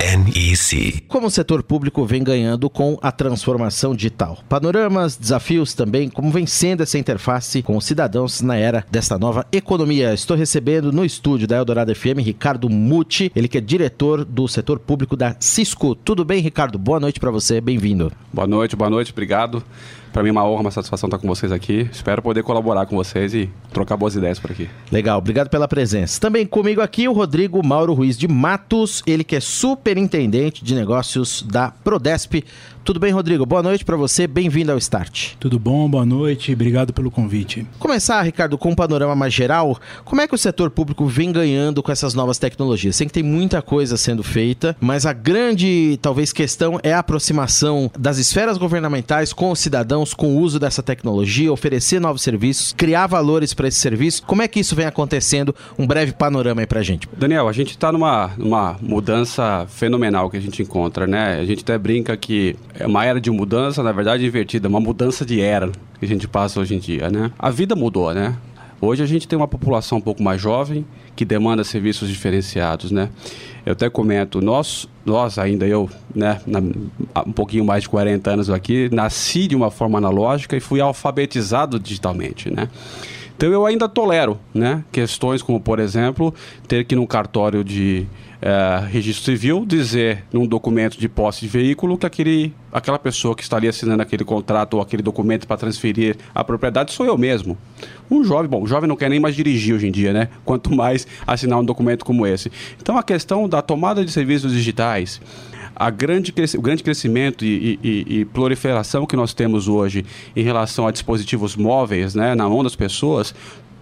NEC. Como o setor público vem ganhando com a transformação digital? Panoramas, desafios também, como vem sendo essa interface com os cidadãos na era desta nova economia. Estou recebendo no estúdio da Eldorado FM Ricardo Muti, ele que é diretor do setor público da Cisco. Tudo bem, Ricardo? Boa noite para você, bem-vindo. Boa noite, boa noite, obrigado. Para mim é uma honra, uma satisfação estar com vocês aqui. Espero poder colaborar com vocês e trocar boas ideias por aqui. Legal, obrigado pela presença. Também comigo aqui o Rodrigo Mauro Ruiz de Matos, ele que é superintendente de negócios da Prodesp. Tudo bem, Rodrigo? Boa noite para você, bem-vindo ao Start. Tudo bom, boa noite, obrigado pelo convite. Começar, Ricardo, com um panorama mais geral, como é que o setor público vem ganhando com essas novas tecnologias? Sei que tem muita coisa sendo feita, mas a grande, talvez, questão é a aproximação das esferas governamentais com os cidadãos, com o uso dessa tecnologia, oferecer novos serviços, criar valores para esse serviço. Como é que isso vem acontecendo? Um breve panorama aí pra gente. Daniel, a gente está numa, numa mudança fenomenal que a gente encontra, né? A gente até brinca que é uma era de mudança, na verdade, invertida, uma mudança de era que a gente passa hoje em dia, né? A vida mudou, né? Hoje a gente tem uma população um pouco mais jovem que demanda serviços diferenciados, né? Eu até comento, nós, nós ainda eu, né, na, um pouquinho mais de 40 anos aqui, nasci de uma forma analógica e fui alfabetizado digitalmente, né? Então eu ainda tolero, né, questões como, por exemplo, ter que ir num cartório de é, registro civil dizer num documento de posse de veículo que aquele, aquela pessoa que estaria assinando aquele contrato ou aquele documento para transferir a propriedade sou eu mesmo. Um jovem, bom, o jovem não quer nem mais dirigir hoje em dia, né? Quanto mais assinar um documento como esse. Então a questão da tomada de serviços digitais, a grande, o grande crescimento e, e, e, proliferação que nós temos hoje em relação a dispositivos móveis né, na mão das pessoas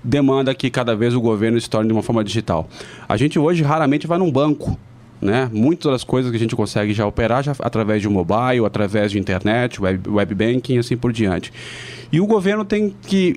demanda que cada vez o governo se torne de uma forma digital. A gente hoje raramente vai num banco. Né? Muitas das coisas que a gente consegue já operar já através de mobile, através de internet, web, web banking e assim por diante. E o governo tem que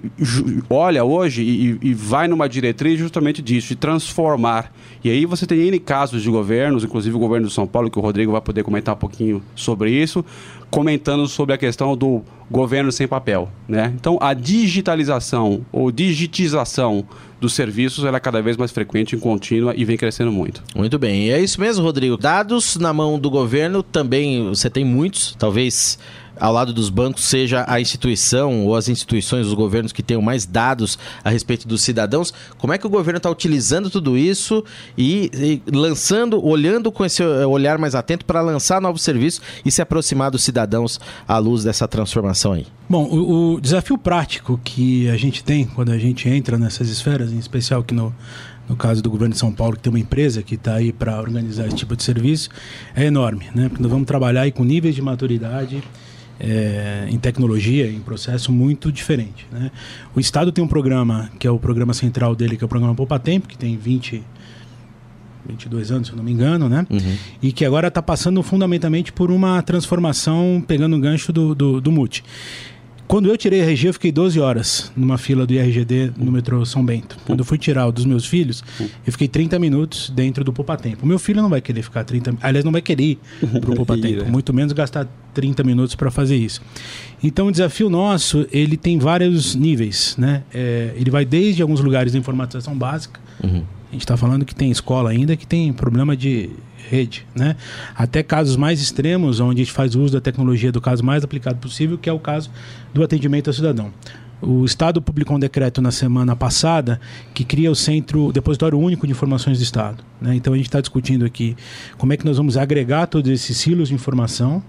olha hoje e, e, vai numa diretriz justamente disso, de transformar. E aí você tem N casos de governos, inclusive o governo de São Paulo, que o Rodrigo vai poder comentar um pouquinho sobre isso, comentando sobre a questão do governo sem papel. Né? Então, a digitalização ou digitização dos serviços ela é cada vez mais frequente contínua e vem crescendo muito. Muito bem. E é isso mesmo, Rodrigo. Dados na mão do governo também você tem muitos, talvez ao lado dos bancos seja a instituição ou as instituições, os governos que tenham mais dados a respeito dos cidadãos. Como é que o governo está utilizando tudo isso e, e, lançando, olhando com esse olhar mais atento para lançar novos serviços e se aproximar dos cidadãos à luz dessa transformação aí? Bom, o, o desafio prático que a gente tem quando a gente entra nessas esferas, em especial que no no caso do governo de São Paulo, que tem uma empresa que está aí para organizar esse tipo de serviço, é enorme, né? Porque nós vamos trabalhar aí com níveis de maturidade é, em tecnologia, em processo muito diferente. Né? O Estado tem um programa, que é o programa central dele, que é o programa Poupa Tempo, que tem 20, 22 anos, se eu não me engano, né? Uhum. E que agora está passando fundamentalmente por uma transformação, pegando o gancho do, do, do MUT. Quando eu tirei a RG, eu fiquei 12 horas numa fila do IRGD no metrô São Bento. Quando eu fui tirar o dos meus filhos, eu fiquei 30 minutos dentro do Poupa Tempo. O meu filho não vai querer ficar 30... Aliás, não vai querer ir pro Poupa Tempo. É. Muito menos gastar 30 minutos para fazer isso. Então, o desafio nosso, ele tem vários níveis, né? É, ele vai desde alguns lugares de informatização básica. Uhum. A gente está falando que tem escola ainda que tem problema de rede, né? Até casos mais extremos, onde a gente faz uso da tecnologia do caso mais aplicado possível, que é o caso do atendimento ao cidadão. O Estado publicou um decreto na semana passada que cria o Centro Depositório Único de Informações do Estado. Né? Então a gente está discutindo aqui como é que nós vamos agregar todos esses silos de informação,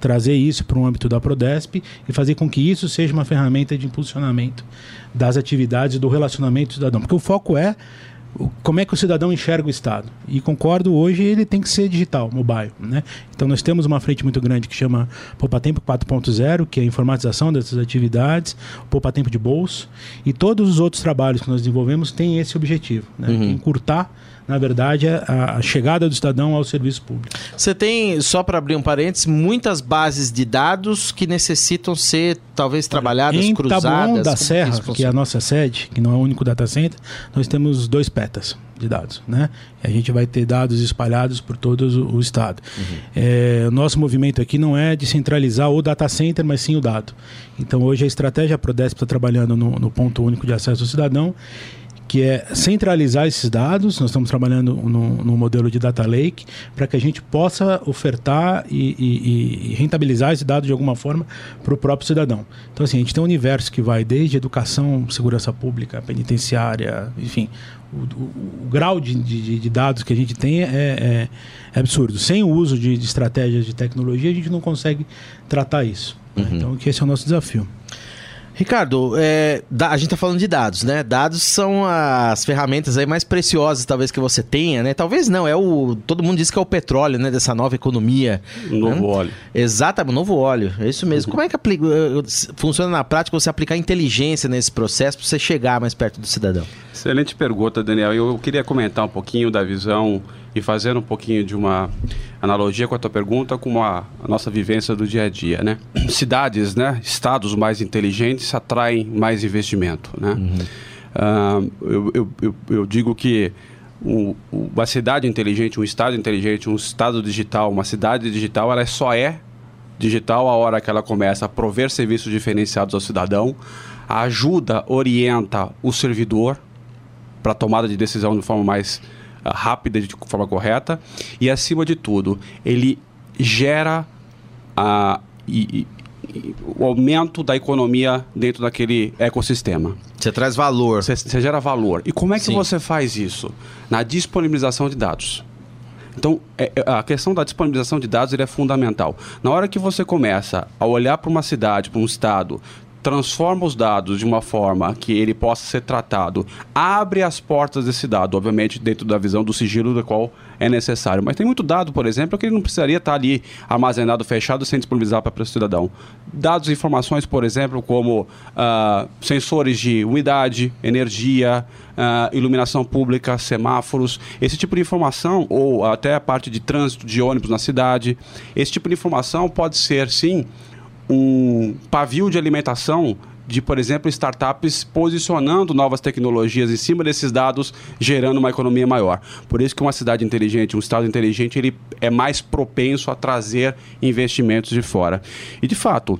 trazer isso para o âmbito da Prodesp e fazer com que isso seja uma ferramenta de impulsionamento das atividades do relacionamento cidadão. Porque o foco é como é que o cidadão enxerga o Estado. E concordo, hoje ele tem que ser digital, mobile. Né? Então nós temos uma frente muito grande que chama Poupa Tempo 4.0, que é a informatização dessas atividades, Poupa Tempo de bolso, e todos os outros trabalhos que nós desenvolvemos têm esse objetivo, né? Uhum. encurtar na verdade, a, a, chegada do cidadão ao serviço público. Você tem, só para abrir um parênteses, muitas bases de dados que necessitam ser talvez trabalhadas, em cruzadas. Taboão da Serra, que, que, é a nossa sede, que não é o único data center, nós temos dois petas de dados, né? E a gente vai ter dados espalhados por todo o, o estado. Uhum. É, o nosso movimento aqui não é de centralizar o data center, mas sim o dado. Então hoje a estratégia Prodesp está trabalhando no, no ponto único de acesso ao cidadão que é centralizar esses dados. Nós estamos trabalhando no, no modelo de data lake para que a gente possa ofertar e, e, e rentabilizar esse dado de alguma forma para o próprio cidadão. Então, assim, a gente tem um universo que vai desde educação, segurança pública, penitenciária, enfim, o, o, o, grau de, de, de, dados que a gente tem é, é, é absurdo. Sem o uso de, de, estratégias de tecnologia, a gente não consegue tratar isso. Né? Uhum. Então, esse é o nosso desafio. Ricardo, é, a gente está falando de dados, né? Dados são as ferramentas aí mais preciosas, talvez, que você tenha, né? Talvez não, é o. Todo mundo diz que é o petróleo, né? Dessa nova economia. Novo né? óleo. Exatamente, novo óleo. É isso mesmo. Como é que aplica, funciona na prática você aplicar inteligência nesse processo para você chegar mais perto do cidadão? Excelente pergunta, Daniel. Eu queria comentar um pouquinho da visão e fazer um pouquinho de uma analogia com a tua pergunta com a, a, nossa vivência do dia a dia, né? Cidades, né? Estados mais inteligentes atraem mais investimento, né? Uhum. Uh, eu, eu, eu, eu, digo que um, uma cidade inteligente, um estado inteligente, um estado digital, uma cidade digital, ela só é digital a hora que ela começa a prover serviços diferenciados ao cidadão, ajuda, orienta o servidor para tomada de decisão de forma mais rápida de forma correta e acima de tudo ele gera a, e, e, o aumento da economia dentro daquele ecossistema. Você traz valor. Você, você gera valor. E como é que Sim. você faz isso? Na disponibilização de dados. Então, é, é a questão da disponibilização de dados é fundamental. Na hora que você começa a olhar para uma cidade, para um estado, transforma os dados de uma forma que ele possa ser tratado, abre as portas desse dado, obviamente dentro da visão do sigilo do qual é necessário. Mas tem muito dado, por exemplo, que ele não precisaria estar ali armazenado, fechado, sem disponibilizar para o cidadão. Dados e informações, por exemplo, como uh, sensores de umidade, energia, uh, iluminação pública, semáforos, esse tipo de informação, ou até a parte de trânsito de ônibus na cidade, esse tipo de informação pode ser, sim, um pavio de alimentação de, por exemplo, startups posicionando novas tecnologias em cima desses dados, gerando uma economia maior. Por isso que uma cidade inteligente, um estado inteligente, ele é mais propenso a trazer investimentos de fora. E de fato,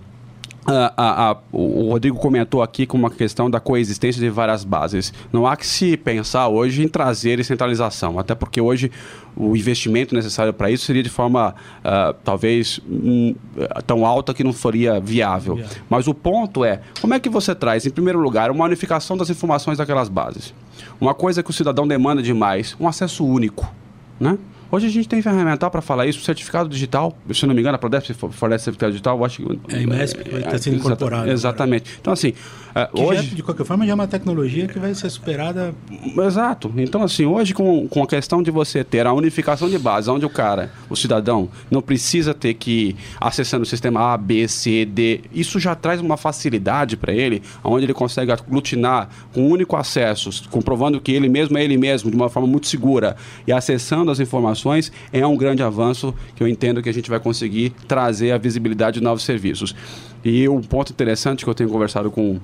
a, a, a, o Rodrigo comentou aqui com uma questão da coexistência de várias bases. Não há que se pensar hoje em trazer centralização, até porque hoje o investimento necessário para isso seria de forma uh, talvez um, tão alta que não faria viável. Yeah. Mas o ponto é, como é que você traz, em primeiro lugar, uma unificação das informações daquelas bases? Uma coisa que o cidadão demanda demais, um acesso único. Né? Hoje a gente tem ferramental para falar isso, certificado digital, se não me engano, a Prodesp fornece certificado digital, eu acho que... É a IMESP vai estar sendo incorporado. Exatamente. Agora. Então, assim, que hoje... Já, de qualquer forma, já é uma tecnologia que vai ser superada... Exato. Então, assim, hoje com, com a questão de você ter a unificação de base, onde o cara, o cidadão, não precisa ter que acessando o sistema A, B, C, D, isso já traz uma facilidade para ele, onde ele consegue aglutinar com um único acesso, comprovando que ele mesmo é ele mesmo, de uma forma muito segura, e acessando as informações, é um grande avanço que eu entendo que a gente vai conseguir trazer a visibilidade de novos serviços. E um ponto interessante que eu tenho conversado com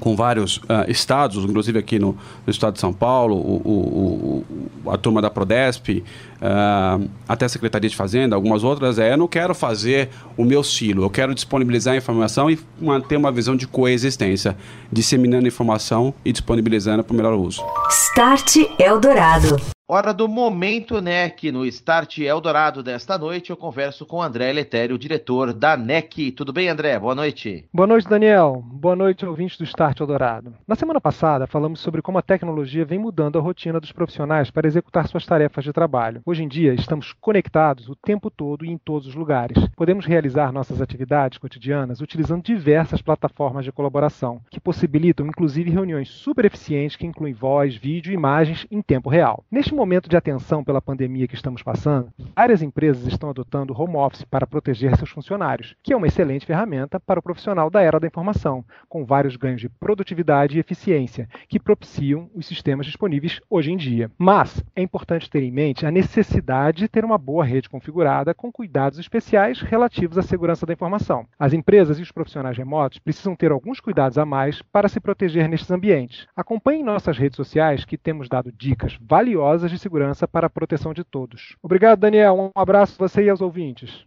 com vários uh, estados, inclusive aqui no, no, estado de São Paulo, o, o, o, a turma da Prodesp, uh, até a Secretaria de Fazenda, algumas outras, é eu não quero fazer o meu silo, eu quero disponibilizar a informação e manter uma visão de coexistência, disseminando informação e disponibilizando para o melhor uso. Start Eldorado. Hora do momento NEC. No Start Eldorado desta noite, eu converso com André Letério, diretor da NEC. Tudo bem, André? Boa noite. Boa noite, Daniel. Boa noite, ouvintes do Start Eldorado. Na semana passada, falamos sobre como a tecnologia vem mudando a rotina dos profissionais para executar suas tarefas de trabalho. Hoje em dia, estamos conectados o tempo todo e em todos os lugares. Podemos realizar nossas atividades cotidianas utilizando diversas plataformas de colaboração, que possibilitam inclusive reuniões super eficientes que incluem voz, vídeo e imagens em tempo real. Neste momento de atenção pela pandemia que estamos passando, várias empresas estão adotando home office para proteger seus funcionários, que é uma excelente ferramenta para o profissional da era da informação com vários ganhos de produtividade e eficiência que propiciam os sistemas disponíveis hoje em dia. Mas é importante ter em mente a necessidade de ter uma boa rede configurada com cuidados especiais relativos à segurança da informação. As empresas e os profissionais remotos precisam ter alguns cuidados a mais para se proteger nestes ambientes. Acompanhe nossas redes sociais que temos dado dicas valiosas de segurança para a proteção de todos. Obrigado, Daniel. Um abraço a você e aos ouvintes.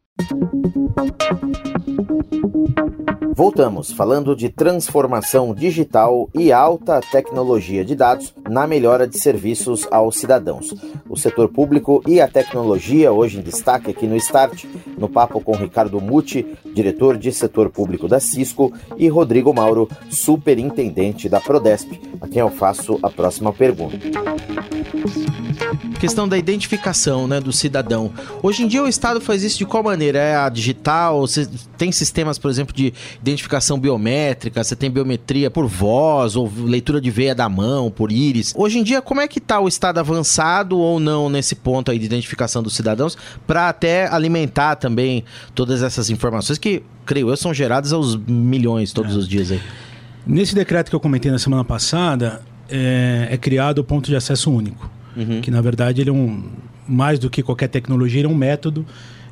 Voltamos falando de transformação digital e alta tecnologia de dados na melhora de serviços aos cidadãos. O setor público e a tecnologia, hoje em destaque aqui no Start, no papo com Ricardo Muti, diretor de setor público da Cisco, e Rodrigo Mauro, superintendente da Prodesp, a quem eu faço a próxima pergunta. Questão da identificação né, do cidadão. Hoje em dia o Estado faz isso de qual maneira? É a digital? Você tem sistemas, por exemplo, de identificação biométrica? Você tem biometria por voz ou leitura de veia da mão, por íris? Hoje em dia, como é que está o Estado avançado ou não nesse ponto aí de identificação dos cidadãos para até alimentar também todas essas informações que, creio eu, são geradas aos milhões todos é. os dias aí? Nesse decreto que eu comentei na semana passada, é, é criado o ponto de acesso único uhum. que na verdade ele é um mais do que qualquer tecnologia, ele é um método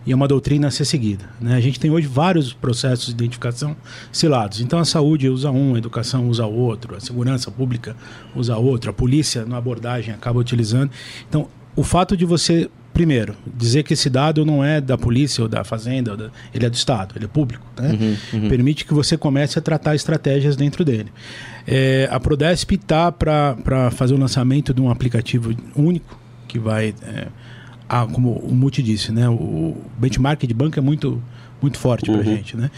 e é uma doutrina a ser seguida. Né? A gente tem hoje vários processos de identificação selados. Então a saúde usa um, a educação usa outro, a segurança pública usa outro, a polícia na abordagem acaba utilizando. Então o fato de você primeiro, dizer que esse dado não é da polícia ou da fazenda, ou da, ele é do Estado, ele é público, né? Uhum, uhum. permite que você comece a tratar estratégias dentro dele. É, a Prodesp está para fazer o lançamento de um aplicativo único que vai, é, a, como o Multi disse, né? o benchmark de banco é muito muito forte uhum. para a gente, né?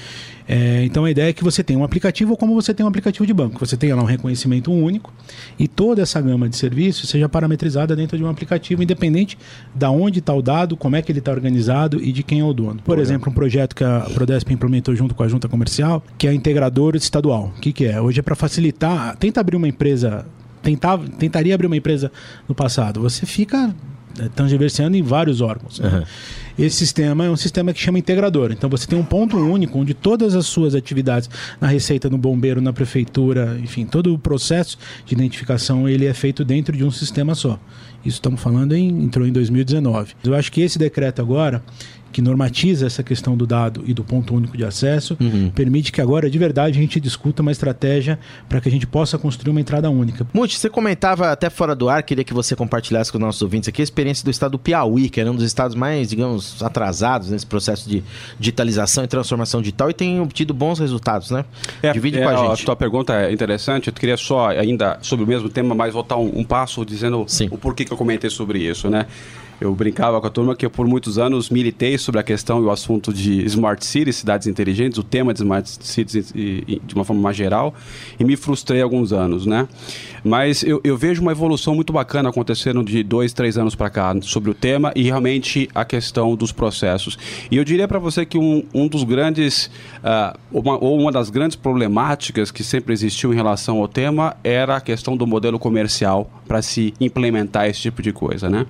É, então a ideia é que você tenha um aplicativo como você tem um aplicativo de banco. Você tenha lá um reconhecimento único e toda essa gama de serviços seja parametrizada dentro de um aplicativo, independente da onde está o dado, como é que ele está organizado e de quem é o dono. Por exemplo, um projeto que a Prodesp implementou junto com a Junta Comercial, que é a integradora estadual. O que, que é? Hoje é para facilitar. Tenta abrir uma empresa. Tentava, tentaria abrir uma empresa no passado. Você fica é, transversando em vários órgãos. Né? Esse sistema é um sistema que chama integrador. Então você tem um ponto único onde todas as suas atividades na receita, no bombeiro, na prefeitura, enfim, todo o processo de identificação ele é feito dentro de um sistema só. Isso estamos falando em entrou em 2019. Eu acho que esse decreto agora que normatiza essa questão do dado e do ponto único de acesso, uhum. permite que agora, de verdade, a gente discuta uma estratégia para que a gente possa construir uma entrada única. Muti, você comentava até fora do ar, queria que você compartilhasse com os nossos ouvintes aqui a experiência do estado do Piauí, que era um dos estados mais, digamos, atrasados nesse processo de digitalização e transformação digital e tem obtido bons resultados, né? É, Divide é, com a gente. A tua pergunta é interessante, eu queria só, ainda sobre o mesmo tema, mas voltar um, um passo dizendo Sim. o porquê que eu comentei sobre isso, né? Eu brincava com a turma que eu, por muitos anos, militei sobre a questão e o assunto de Smart Cities, cidades inteligentes, o tema de Smart Cities de uma forma mais geral, e me frustrei alguns anos, né? Mas eu, eu vejo uma evolução muito bacana acontecendo de dois, três anos para cá sobre o tema e realmente a questão dos processos. E eu diria para você que um, um dos grandes, uh, uma, ou uma das grandes problemáticas que sempre existiu em relação ao tema era a questão do modelo comercial para se implementar esse tipo de coisa, né?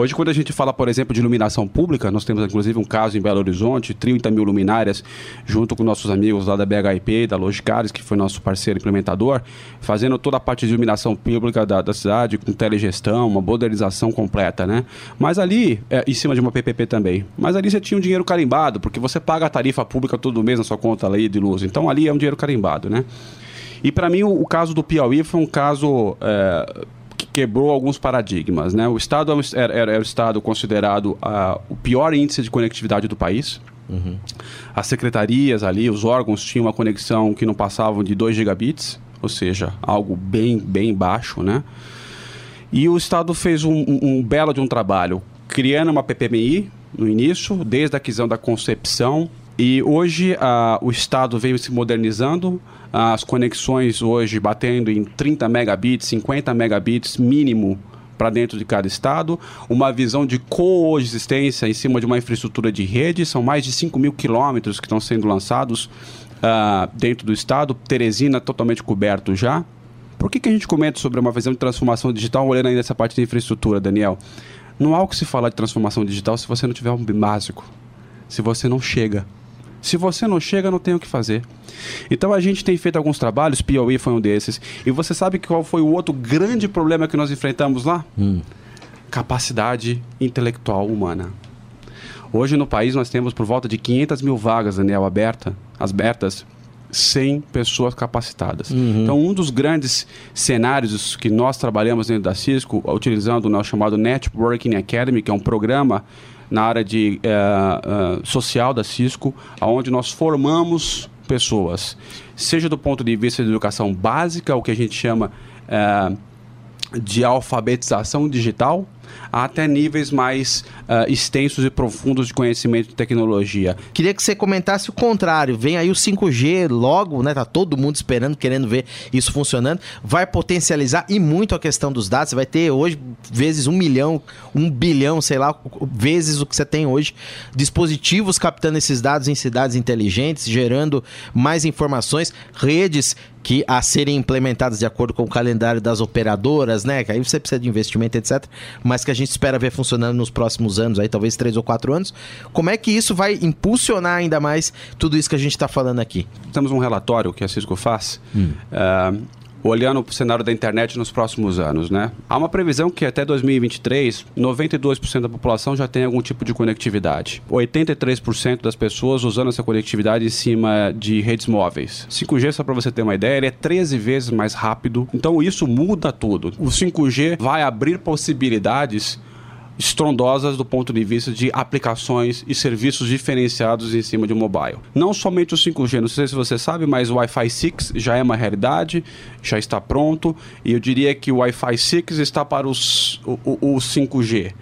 Hoje, quando a gente fala, por exemplo, de iluminação pública, nós temos inclusive um caso em Belo Horizonte, 30 mil luminárias, junto com nossos amigos lá da BHIP, da Logicares, que foi nosso parceiro implementador, fazendo toda a parte de iluminação pública da, da cidade, com telegestão, uma modernização completa, né? Mas ali, é, em cima de uma PPP também, mas ali você tinha um dinheiro carimbado, porque você paga a tarifa pública todo mês na sua conta ali de luz. Então ali é um dinheiro carimbado, né? E para mim o, o, caso do Piauí foi um caso é, quebrou alguns paradigmas. Né? O Estado era, era, era o Estado considerado uh, o pior índice de conectividade do país. Uhum. As secretarias ali, os órgãos tinham uma conexão que não passavam de 2 gigabits, ou seja, algo bem, bem baixo, né? E o Estado fez um, um, um belo de um trabalho, criando uma PPMI no início, desde a aquisição da concepção, e hoje uh, o Estado veio se modernizando, as conexões hoje batendo em 30 megabits, 50 megabits mínimo para dentro de cada estado, uma visão de coexistência em cima de uma infraestrutura de rede, são mais de 5 mil quilômetros que estão sendo lançados uh, dentro do estado, Teresina totalmente coberto já. Por que, que a gente comenta sobre uma visão de transformação digital olhando ainda essa parte de infraestrutura, Daniel? Não há o que se falar de transformação digital se você não tiver um básico, se você não chega. Se você não chega, não tem o que fazer. Então a gente tem feito alguns trabalhos, Piauí foi um desses. E você sabe qual foi o outro grande problema que nós enfrentamos lá? Hum. Capacidade intelectual humana. Hoje no país nós temos por volta de 500 mil vagas, Daniel, aberta, abertas, sem pessoas capacitadas. Uhum. Então, um dos grandes cenários que nós trabalhamos dentro da Cisco, utilizando o nosso chamado Networking Academy, que é um programa na área de uh, uh, social da Cisco, onde nós formamos pessoas, seja do ponto de vista de educação básica, o que a gente chama uh, de alfabetização digital, até níveis mais uh, extensos e profundos de conhecimento de tecnologia. Queria que você comentasse o contrário. Vem aí o 5G logo, né? Tá todo mundo esperando, querendo ver isso funcionando. Vai potencializar e muito a questão dos dados. Você vai ter hoje vezes um milhão, um bilhão, sei lá, vezes o que você tem hoje. Dispositivos captando esses dados em cidades inteligentes, gerando mais informações, redes que a serem implementadas de acordo com o calendário das operadoras, né? Que aí você precisa de investimento, etc. Mas que a gente espera ver funcionando nos próximos anos, aí talvez três ou quatro anos. Como é que isso vai impulsionar ainda mais tudo isso que a gente está falando aqui? Temos um relatório que a Cisco faz. Hum. Uh, olhando para o cenário da internet nos próximos anos, né? Há uma previsão que até 2023, 92% da população já tem algum tipo de conectividade. 83% das pessoas usando essa conectividade em cima de redes móveis. 5G, só para você ter uma ideia, ele é 13 vezes mais rápido. Então isso muda tudo. O 5G vai abrir possibilidades estrondosas do ponto de vista de aplicações e serviços diferenciados em cima de um mobile. Não somente o 5G, não sei se você sabe, mas o Wi-Fi 6 já é uma realidade, já está pronto, e eu diria que o Wi-Fi 6 está para os, o, o 5G.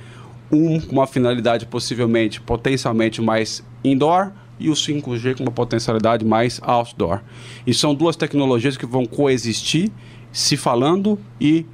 Um com uma finalidade possivelmente, potencialmente mais indoor, e o 5G com uma potencialidade mais outdoor. E são duas tecnologias que vão coexistir, se falando e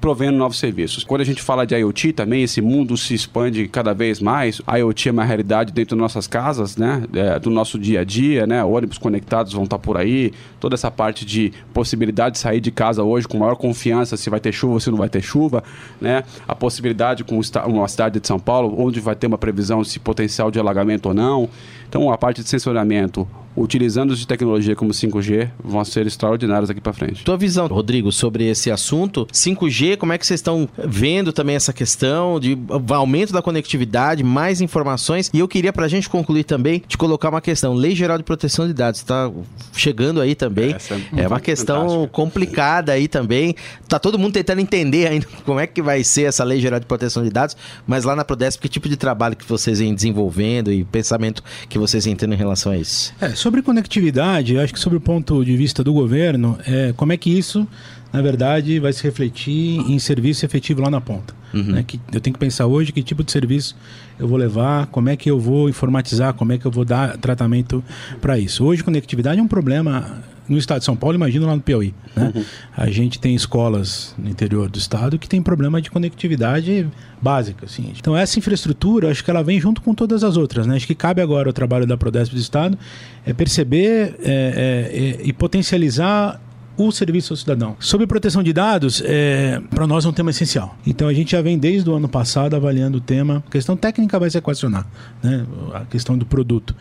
provendo novos serviços. Quando a gente fala de IoT também, esse mundo se expande cada vez mais. A IoT é uma realidade dentro das nossas casas, né? É, do nosso dia a dia, né? Ônibus conectados vão estar por aí. Toda essa parte de possibilidade de sair de casa hoje com maior confiança se vai ter chuva ou se não vai ter chuva, né? A possibilidade com uma cidade de São Paulo, onde vai ter uma previsão se potencial de alagamento ou não. Então, a parte de sensoriamento, utilizando de tecnologia como 5G, vão ser extraordinárias aqui para frente. Tua visão, Rodrigo, sobre esse assunto, 5G, como é que vocês estão vendo também essa questão de aumento da conectividade, mais informações? E eu queria, para a gente concluir também, te colocar uma questão. Lei Geral de Proteção de Dados está chegando aí também. É, é uma questão fantástica. complicada aí também. Tá todo mundo tentando entender ainda como é que vai ser essa Lei Geral de Proteção de Dados, mas lá na Prodesp, que tipo de trabalho que vocês vêm desenvolvendo e pensamento que vocês entendem em relação a isso? É, Sobre conectividade, acho que sobre o ponto de vista do governo, é, como é que isso, na verdade, vai se refletir em serviço efetivo lá na ponta. Uhum. Né? Que eu tenho que pensar hoje que tipo de serviço eu vou levar, como é que eu vou informatizar, como é que eu vou dar tratamento para isso. Hoje, conectividade é um problema no estado de São Paulo, imagina lá no Piauí. Né? Uhum. A gente tem escolas no interior do estado que tem problema de conectividade básica. Assim. Então, essa infraestrutura, acho que ela vem junto com todas as outras. Né? Acho que cabe agora o trabalho da Prodesp do Estado é perceber é, é, é, e potencializar o serviço ao cidadão. Sobre proteção de dados, é, para nós é um tema essencial. Então a gente já vem desde o ano passado avaliando o tema. A questão técnica vai se equacionar, né? a questão do produto.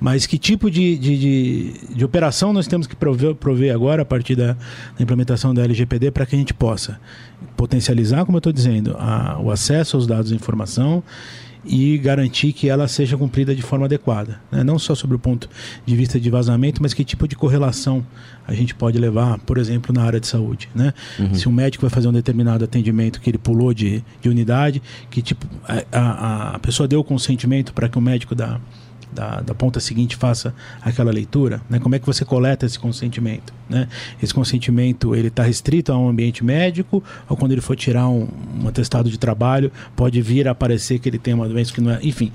Mas que tipo de, de, de, de operação nós temos que prover, prover agora a partir da, implementação da LGPD para que a gente possa potencializar, como eu estou dizendo, a, o acesso aos dados de informação e garantir que ela seja cumprida de forma adequada. Né? Não só sobre o ponto de vista de vazamento, mas que tipo de correlação a gente pode levar, por exemplo, na área de saúde. Né? Uhum. Se um médico vai fazer um determinado atendimento que ele pulou de, de unidade, que tipo a, a, a pessoa deu o consentimento para que o médico da da, da ponta seguinte faça aquela leitura, né? Como é que você coleta esse consentimento, né? Esse consentimento ele está restrito a um ambiente médico ou quando ele for tirar um, um atestado de trabalho pode vir a aparecer que ele tem uma doença que não é, enfim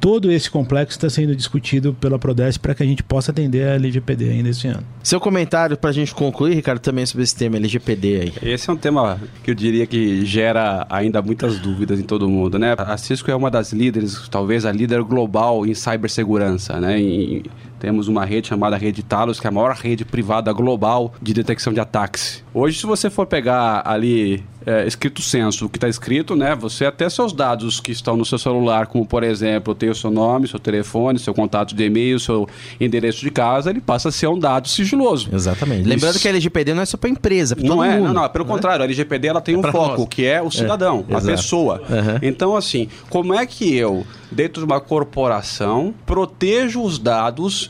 todo esse complexo está sendo discutido pela Prodesp para que a gente possa atender a LGPD ainda esse ano. Seu comentário para a gente concluir, Ricardo, também sobre esse tema LGPD aí. Esse é um tema que eu diria que gera ainda muitas dúvidas em todo mundo, né? A Cisco é uma das líderes, talvez a líder global em cibersegurança, né? Em, temos uma rede chamada Rede Talos, que é a maior rede privada global de detecção de ataques. Hoje, se você for pegar ali é, escrito censo, o que está escrito, né? Você até seus dados que estão no seu celular, como por exemplo, tem o seu nome, seu telefone, seu contato de e-mail, seu endereço de casa, ele passa a ser um dado sigiloso. Exatamente. Isso. Lembrando que a LGPD não é só para empresa, é não é, mundo, não, não, pelo né? contrário, a LGPD ela tem é um foco, nós. que é o cidadão, é, a pessoa. Uhum. Então, assim, como é que eu, dentro de uma corporação, protejo os dados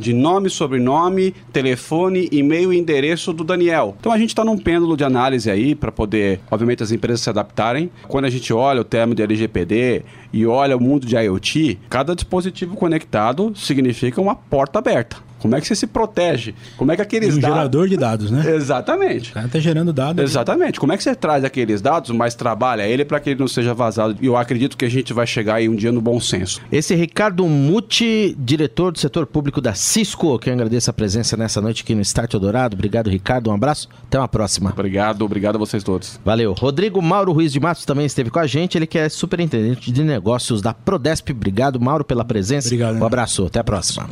de nome, sobrenome, telefone, e-mail e endereço do Daniel. Então a gente está num pêndulo de análise aí para poder, obviamente, as empresas se adaptarem. Quando a gente olha o termo de LGPD e olha o mundo de IoT, cada dispositivo conectado significa uma porta aberta. Como é que você se protege? Como é que aqueles um dados... gerador de dados, né? Exatamente. O cara tá gerando dados. Exatamente. Como é que você traz aqueles dados, mas trabalha ele para que ele não seja vazado? E eu acredito que a gente vai chegar aí um dia no bom senso. Esse é Ricardo Muti, diretor do setor público da Cisco, que eu agradeço a presença nessa noite aqui no Start Dourado. Obrigado, Ricardo. Um abraço. Até uma próxima. Obrigado, obrigado a vocês todos. Valeu. Rodrigo Mauro Ruiz de Matos também esteve com a gente. Ele que é superintendente de negócios da Prodesp. Obrigado, Mauro, pela presença. Obrigado. Um abraço. Até a próxima.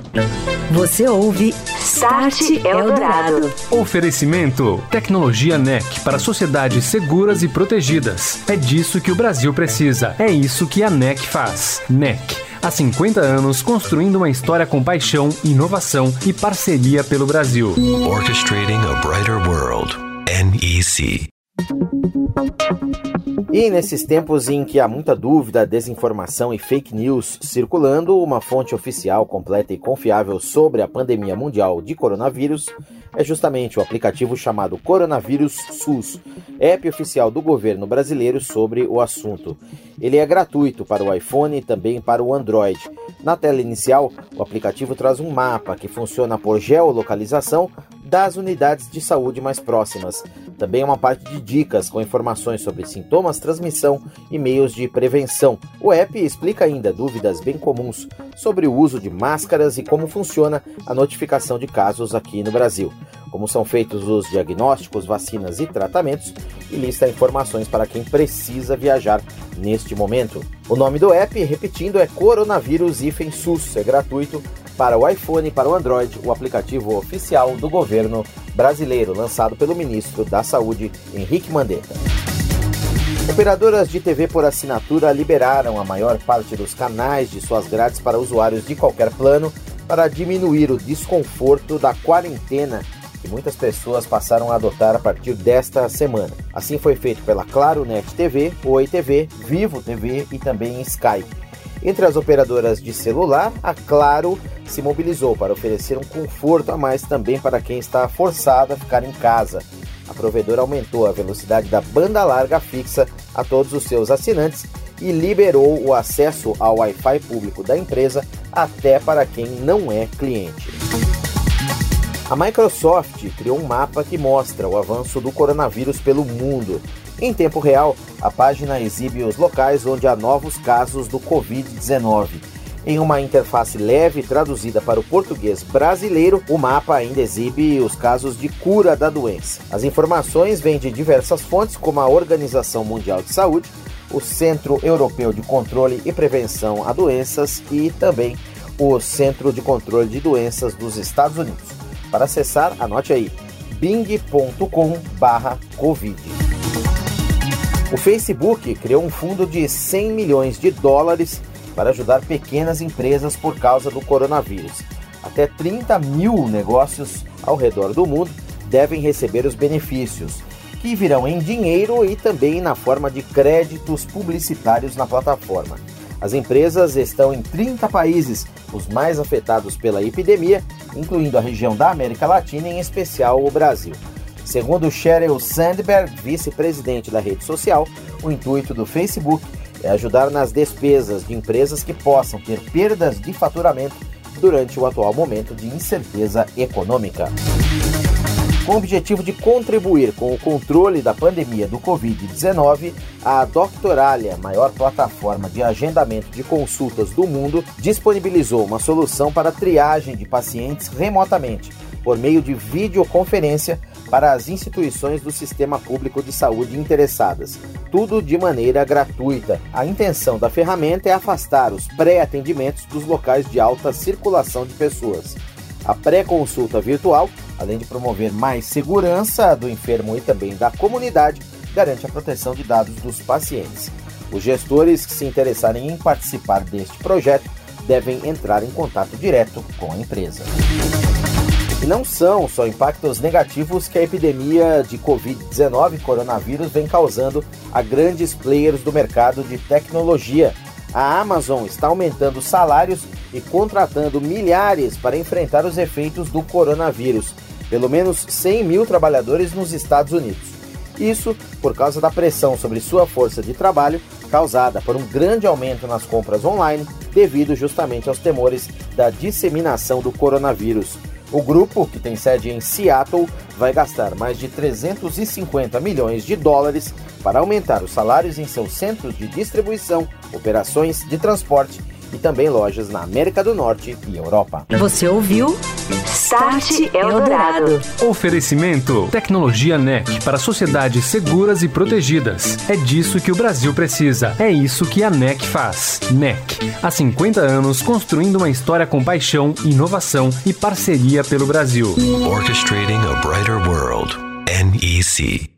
Você ouve Start Eldorado. Oferecimento: Tecnologia NEC para sociedades seguras e protegidas. É disso que o Brasil precisa. É isso que a NEC faz. NEC. Há 50 anos construindo uma história com paixão, inovação e parceria pelo Brasil. Orchestrating a Brighter World. NEC. E nesses tempos em que há muita dúvida, desinformação e fake news circulando, uma fonte oficial completa e confiável sobre a pandemia mundial de coronavírus é justamente o aplicativo chamado Coronavírus SUS, app oficial do governo brasileiro sobre o assunto. Ele é gratuito para o iPhone e também para o Android. Na tela inicial, o aplicativo traz um mapa que funciona por geolocalização das unidades de saúde mais próximas. Também uma parte de dicas com informações sobre sintomas, transmissão e meios de prevenção. O app explica ainda dúvidas bem comuns sobre o uso de máscaras e como funciona a notificação de casos aqui no Brasil, como são feitos os diagnósticos, vacinas e tratamentos, e lista informações para quem precisa viajar neste momento. O nome do app, repetindo, é Coronavírus IFEM SUS, é gratuito para o iPhone e para o Android, o aplicativo oficial do governo brasileiro, lançado pelo ministro da Saúde, Henrique Mandetta. Operadoras de TV por assinatura liberaram a maior parte dos canais de suas grades para usuários de qualquer plano para diminuir o desconforto da quarentena que muitas pessoas passaram a adotar a partir desta semana. Assim foi feito pela Claro Net TV, Oi TV, Vivo TV e também Sky. Entre as operadoras de celular, a Claro se mobilizou para oferecer um conforto a mais também para quem está forçado a ficar em casa. A provedora aumentou a velocidade da banda larga fixa a todos os seus assinantes e liberou o acesso ao Wi-Fi público da empresa até para quem não é cliente. A Microsoft criou um mapa que mostra o avanço do coronavírus pelo mundo. Em tempo real, a página exibe os locais onde há novos casos do Covid-19. Em uma interface leve traduzida para o português brasileiro, o mapa ainda exibe os casos de cura da doença. As informações vêm de diversas fontes, como a Organização Mundial de Saúde, o Centro Europeu de Controle e Prevenção a Doenças e também o Centro de Controle de Doenças dos Estados Unidos. Para acessar, anote aí bing.com/covid. O Facebook criou um fundo de 100 milhões de dólares para ajudar pequenas empresas por causa do coronavírus. Até 30 mil negócios ao redor do mundo devem receber os benefícios, que virão em dinheiro e também na forma de créditos publicitários na plataforma. As empresas estão em 30 países, os mais afetados pela epidemia, incluindo a região da América Latina, em especial o Brasil. Segundo Sheryl Sandberg, vice-presidente da rede social, o intuito do Facebook é ajudar nas despesas de empresas que possam ter perdas de faturamento durante o atual momento de incerteza econômica. Com o objetivo de contribuir com o controle da pandemia do Covid-19, a Doctoralia, maior plataforma de agendamento de consultas do mundo, disponibilizou uma solução para triagem de pacientes remotamente, por meio de videoconferência para as instituições do sistema público de saúde interessadas, tudo de maneira gratuita. A intenção da ferramenta é afastar os pré-atendimentos dos locais de alta circulação de pessoas. A pré-consulta virtual, além de promover mais segurança do enfermo e também da comunidade, garante a proteção de dados dos pacientes. Os gestores que se interessarem em participar deste projeto devem entrar em contato direto com a empresa. Não são só impactos negativos que a epidemia de Covid-19 coronavírus vem causando a grandes players do mercado de tecnologia. A Amazon está aumentando salários e contratando milhares para enfrentar os efeitos do coronavírus. Pelo menos 100 mil trabalhadores nos Estados Unidos. Isso por causa da pressão sobre sua força de trabalho causada por um grande aumento nas compras online devido justamente aos temores da disseminação do coronavírus. O grupo, que tem sede em Seattle, vai gastar mais de 350 milhões de dólares para aumentar os salários em seus centros de distribuição, operações de transporte e também lojas na América do Norte e Europa. Você ouviu? Start Eldorado. Oferecimento: Tecnologia NEC para sociedades seguras e protegidas. É disso que o Brasil precisa. É isso que a NEC faz. NEC. Há 50 anos construindo uma história com paixão, inovação e parceria pelo Brasil. Orchestrating a brighter world. NEC.